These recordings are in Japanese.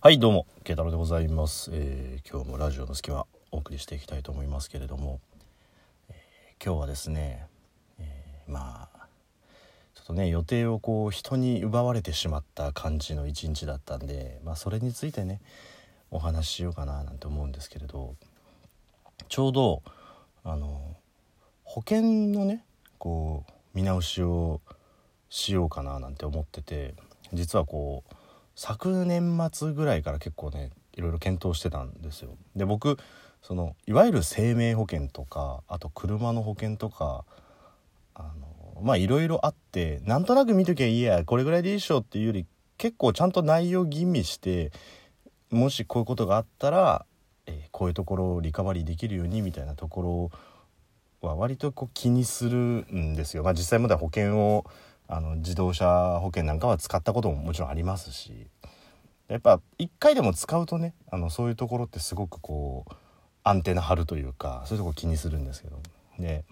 はいどうも慶太郎でございます、えー今日もラジオの隙間お送りしていきたいと思いますけれども、えー今日はですね、えーまあちょっとね予定をこう人に奪われてしまった感じの一日だったんで、まあ、それについてねお話ししようかななんて思うんですけれどちょうどあの保険のねこう見直しをしようかななんて思ってて実はこう昨年末ぐらいから結構ねいろいろ検討してたんですよ。で僕そのいわゆる生命保険とかあと車の保険とかあのまあいろいろあってなんとなく見ときゃいいやこれぐらいでいいでしょっていうより結構ちゃんと内容吟味してもしこういうことがあったら、えーこういうところをリカバリーできるようにみたいなところは割とこう気にするんですよ。まあ、実際まだ保険をあの自動車保険なんかは使ったことももちろんありますしやっぱ一回でも使うとねあのそういうところってすごくこうアンテナ張るというかそういうとこ気にするんですけどで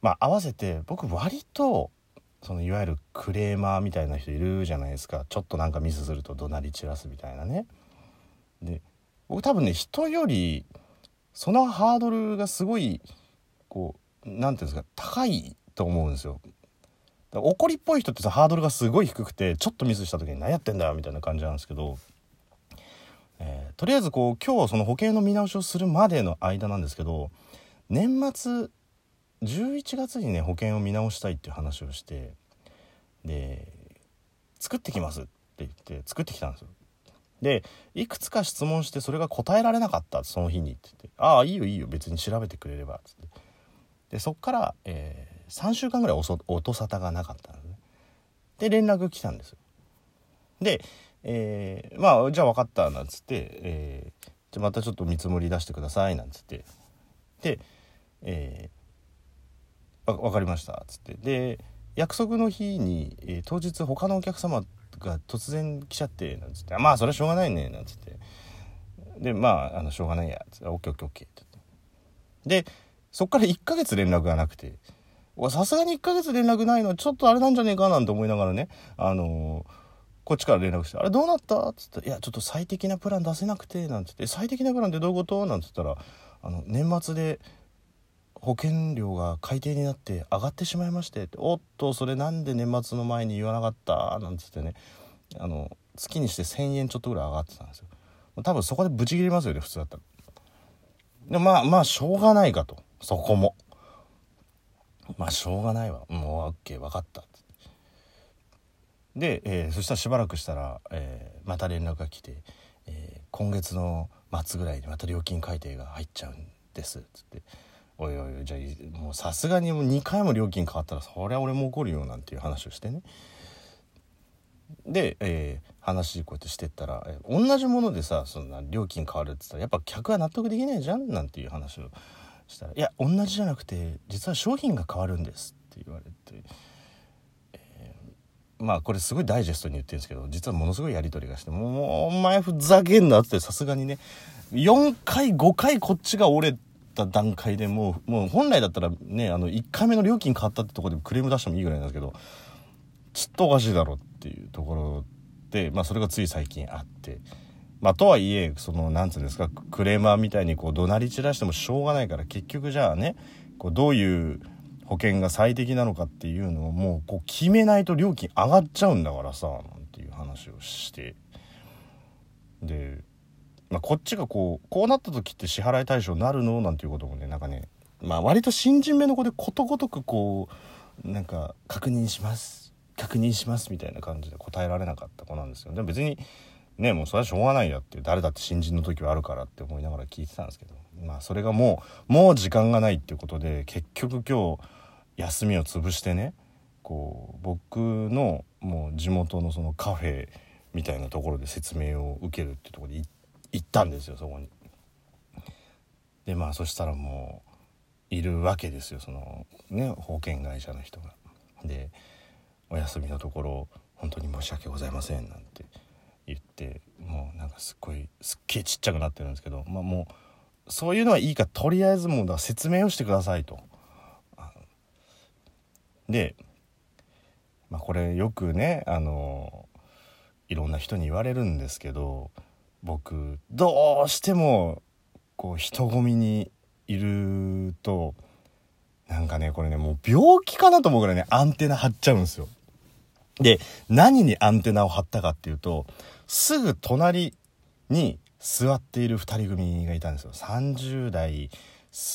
まあ合わせて僕割とそのいわゆるクレーマーみたいな人いるじゃないですかちょっとなんかミスすると怒鳴り散らすみたいなね。で僕多分ね人よりそのハードルがすごいこうなんていうんですか高いと思うんですよ。怒りっぽい人ってさハードルがすごい低くてちょっとミスした時に何やってんだよみたいな感じなんですけど、えーとりあえずこう今日その保険の見直しをするまでの間なんですけど年末11月にね保険を見直したいっていう話をしてで作ってきますって言って作ってきたんですよ。でいくつか質問してそれが答えられなかったその日にって言って「ああいいよいいよ別に調べてくれれば」っつってでそっから、え3週間ぐらい音沙汰がなかったのね。で連絡来たんですよ。で、えーまあじゃあ分かったなんつって、えーじゃまたちょっと見積もり出してくださいなんつって。で、えーわ分かりました」っつって。で約束の日に、えー当日他のお客様が突然来ちゃってなんつって「まあそれはしょうがないね」なんつって。でまああのしょうがないやつ。って「オッケーオッケーオッケー」って言って。でそっから1ヶ月連絡がなくて。さすがに1ヶ月連絡ないのちょっとあれなんじゃねえかなんて思いながらねあのーこっちから連絡して「あれどうなった?」っつって「いやちょっと最適なプラン出せなくて」なんつって「最適なプランってどういうこと?」なんつったらあの年末で保険料が改定になって上がってしまいましてっておっとそれなんで年末の前に言わなかった？なんつってねあの月にして1,000円ちょっとぐらい上がってたんですよ。多分そこでブチ切れますよね普通だったら。でまあまあしょうがないかと。そこも。まあしょうがないわ。もうオッケー分かった。で、えーそしたらしばらくしたら、えーまた連絡が来て、えー今月の末ぐらいにまた料金改定が入っちゃうんです」つって「おいおいじゃあもうさすがにもう2回も料金変わったらそりゃ俺も怒るよ」なんていう話をしてね。で、えー話こうやってしてったら、えー同じものでさそんな料金変わるって言ったらやっぱ客は納得できないじゃんなんていう話をしたら「いや同じじゃなくて実は商品が変わるんです」って言われて。えまあこれすごいダイジェストに言ってるんですけど実はものすごいやり取りがしてもうお前ふざけんなってさすがにね4回5回こっちが折れた段階でもうもう本来だったらねあの1回目の料金変わったってとこでクレーム出してもいいぐらいなんですけどちょっとおかしいだろっていうところでまあそれがつい最近あって。まあ、とはいえそのなんつうんですかクレーマーみたいにこう怒鳴り散らしてもしょうがないから結局じゃあねこうどういう保険が最適なのかっていうのをもうこう決めないと料金上がっちゃうんだからさなんていう話をして。で、まあ、こっちがこうこうなった時って支払い対象になるの？なんていうこともねなんかねまあ割と新人目の子でことごとくこうなんか確認します確認しますみたいな感じで答えられなかった子なんですよ。でも別にねもうそれはしょうがないやって誰だって新人の時はあるからって思いながら聞いてたんですけどまあそれがもうもう時間がないっていうことで結局今日休みを潰してねこう僕のもう地元のそのカフェみたいなところで説明を受けるってとこで行ったんですよそこに。でまあそしたらもういるわけですよそのね保険会社の人が。でお休みのところ本当に申し訳ございませんなんて言ってもうなんかすっごいすっげえちっちゃくなってるんですけどまあもうそういうのはいいからとりあえずもうだ説明をしてくださいと。で、まあ、これよくねあのいろんな人に言われるんですけど僕どうしてもこう人混みにいるとなんかねこれねもう病気かなと思うぐらいねアンテナ張っちゃうんですよ。で何にアンテナを張ったかっていうとすぐ隣に座っている2人組がいたんですよ。30代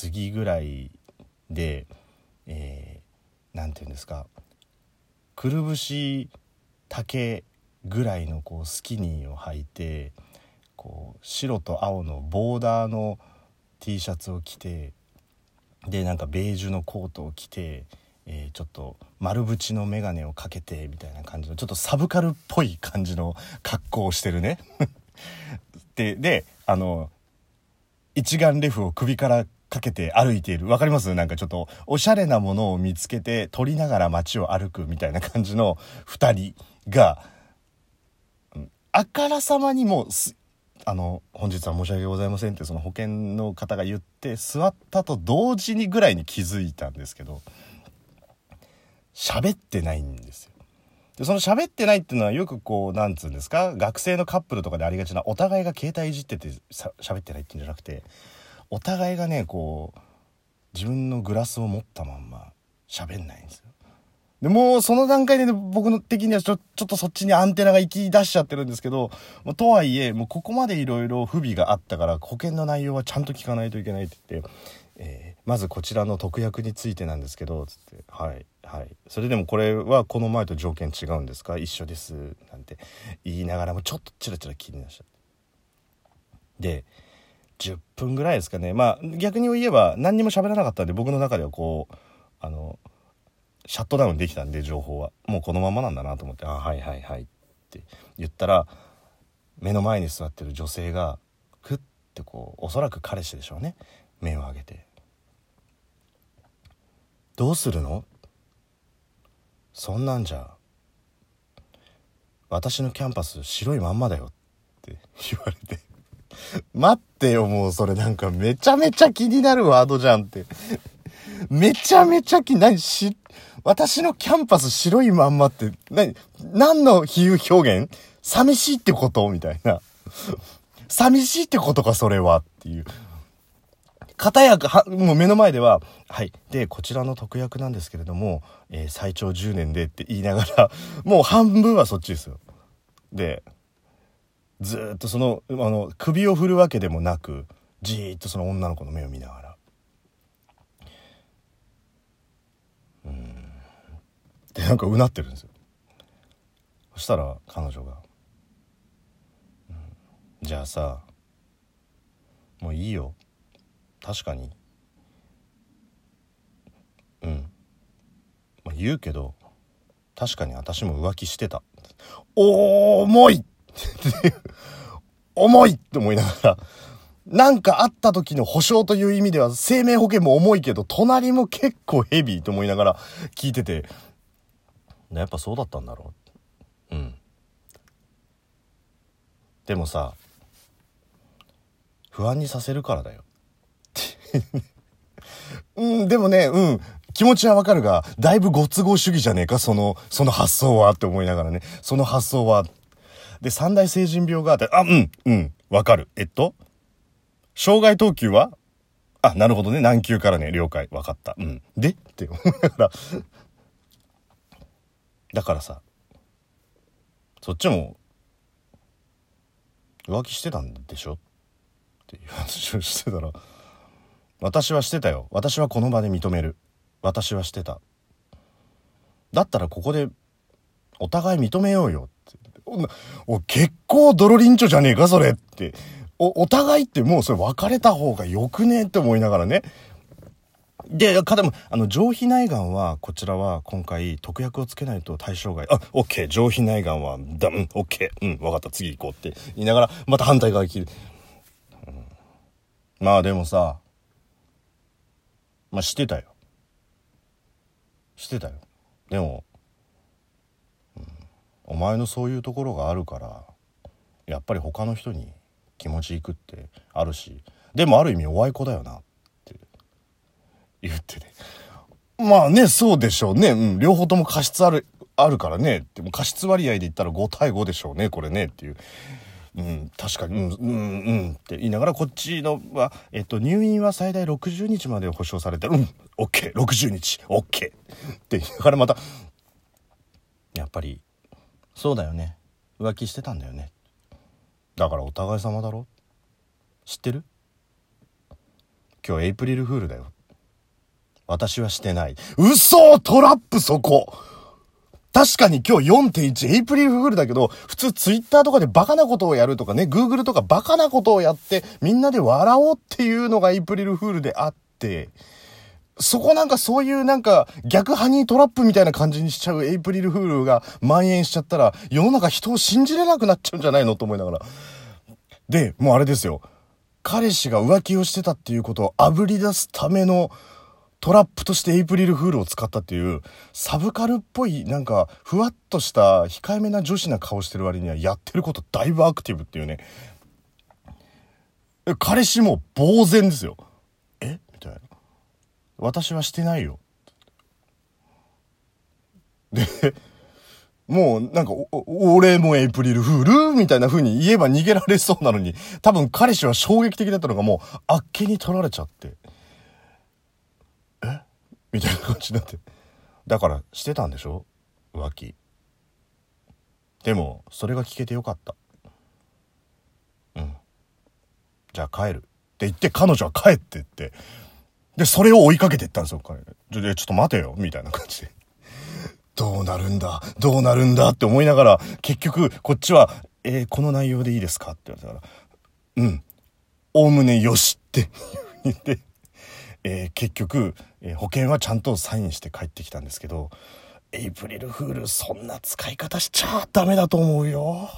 過ぎぐらいで、えー、て言うんですかくるぶし丈ぐらいのこうスキニーを履いてこう白と青のボーダーの T シャツを着てでなんかベージュのコートを着て、えー、ちょっと丸縁の眼鏡をかけてみたいな感じのちょっとサブカルっぽい感じの格好をしてるね。でであの一眼レフを首からかけて歩いているわかります？なんかちょっとおしゃれなものを見つけて撮りながら街を歩くみたいな感じの2人があからさまにもうあの本日は申し訳ございませんってその保険の方が言って座ったと同時にぐらいに気づいたんですけど喋ってないんですよ。でその喋ってないっていうのはよくこうなんつうんですか？学生のカップルとかでありがちなお互いが携帯いじっててさ喋ってないっていうんじゃなくてお互いがねこう自分のグラスを持ったまんま喋んないんですよ。で、もうその段階で、ね、僕の的にはちょちょっとそっちにアンテナが行き出しちゃってるんですけど、まあ、とはいえ、もうここまでいろいろ不備があったから、保険の内容はちゃんと聞かないといけないって言って、えー、まずこちらの特約についてなんですけど、つって、はい、はい。それでもこれはこの前と条件違うんですか？一緒です。なんて言いながらもちょっとチラチラ気になっちゃって。で、10分ぐらいですかね。まあ逆に言えば何にも喋らなかったんで僕の中ではこう、あの、シャットダウンできたんで情報はもうこのままなんだなと思って「あはいはいはい」って言ったら目の前に座ってる女性がふってこうおそらく彼氏でしょうね目を上げて「どうするの？そんなんじゃ私のキャンパス白いまんまだよ」って言われて。待ってよもうそれ。なんかめちゃめちゃ気になるワードじゃんって。めちゃめちゃ気、何し、私のキャンパス白いまんまって、何、何の比喩表現？寂しいってこと？みたいな。寂しいってことか、それは。っていう。片役は、もう目の前では、はい。で、こちらの特約なんですけれども、えー、最長10年でって言いながら、もう半分はそっちですよ。で、ずっとその、あの、首を振るわけでもなく、じーっとその女の子の目を見ながら。うんでなんかうなってるんですよそしたら彼女が、うん「じゃあさもういいよ確かに。うん。まあ、言うけど確かに私も浮気してた。お重い！っ て重い！って思いながら。なんかあった時の保証という意味では生命保険も重いけど隣も結構ヘビーと思いながら聞いてて。やっぱそうだったんだろう。うん。でもさ不安にさせるからだよ。うんでもねうん。気持ちはわかるがだいぶご都合主義じゃねえかそのその発想はって思いながらね。その発想は。で三大成人病があってあうんうん。わかる。えっと障害等級は？あ、なるほどね。何級からね、了解。わかった。うん。で？って思いながら。だからさそっちも浮気してたんでしょ？っていう話をしてたら私はしてたよ。私はこの場で認める。私はしてた。だったらここでお互い認めようよ。ってお結構泥リンチョじゃねえかそれって。お互いってもうそれ別れた方がよくねえって思いながらね。で、かでも、あの、上皮内がんは、こちらは今回特約をつけないと対象外。あ、オッケー、上皮内がんは、だ、うん、オッケー、うん、わかった、次行こうって言いながら、また反対側切る。うん、まあでもさ、まあしてたよ。してたよ。でも、うん、お前のそういうところがあるから、やっぱり他の人に気持ちいくってあるし、でもある意味おあいこだよなって。言ってね。まあね、そうでしょうね。うん、両方とも過失ある、あるからねでも過失割合で言ったら5対5でしょうねこれねっていう。うん、確かに、うん、うん、うんって言いながら、こっちのは、えっと、入院は最大60日まで保証されてる。うん、オッケー、60日、オッケーって言いながらまた、やっぱり、そうだよね。浮気してたんだよね。だからお互い様だろ知ってる？今日エイプリルフールだよ。私はしてない。嘘トラップそこ確かに今日4.1エイプリルフールだけど、普通ツイッターとかでバカなことをやるとかね、グーグルとかバカなことをやってみんなで笑おうっていうのがエイプリルフールであって、そこなんかそういうなんか逆ハニートラップみたいな感じにしちゃうエイプリルフールが蔓延しちゃったら世の中人を信じれなくなっちゃうんじゃないのと思いながら。で、もうあれですよ。彼氏が浮気をしてたっていうことをあぶり出すためのトラップとしてエイプリルフールを使ったっていうサブカルっぽいなんかふわっとした控えめな女子な顔してる割にはやってることだいぶアクティブっていうね。彼氏も呆然ですよ。え？みたいな。私はしてないよ。でもうなんか俺もエイプリルフール？みたいな風に言えば逃げられそうなのに多分彼氏は衝撃的だったのがもうあっけに取られちゃって。みたいな感じになって。だからしてたんでしょ？浮気。でもそれが聞けてよかった。うん。じゃあ帰る。って言って彼女は帰ってって。でそれを追いかけていったんですよ彼。でちょっと待てよ。みたいな感じで。どうなるんだ？どうなるんだ？って思いながら結局こっちは「えー、この内容でいいですか?」って言われたから「うん。おおむねよし」って言って。えー、結局、えー、保険はちゃんとサインして帰ってきたんですけどエイプリルフールそんな使い方しちゃダメだと思うよ。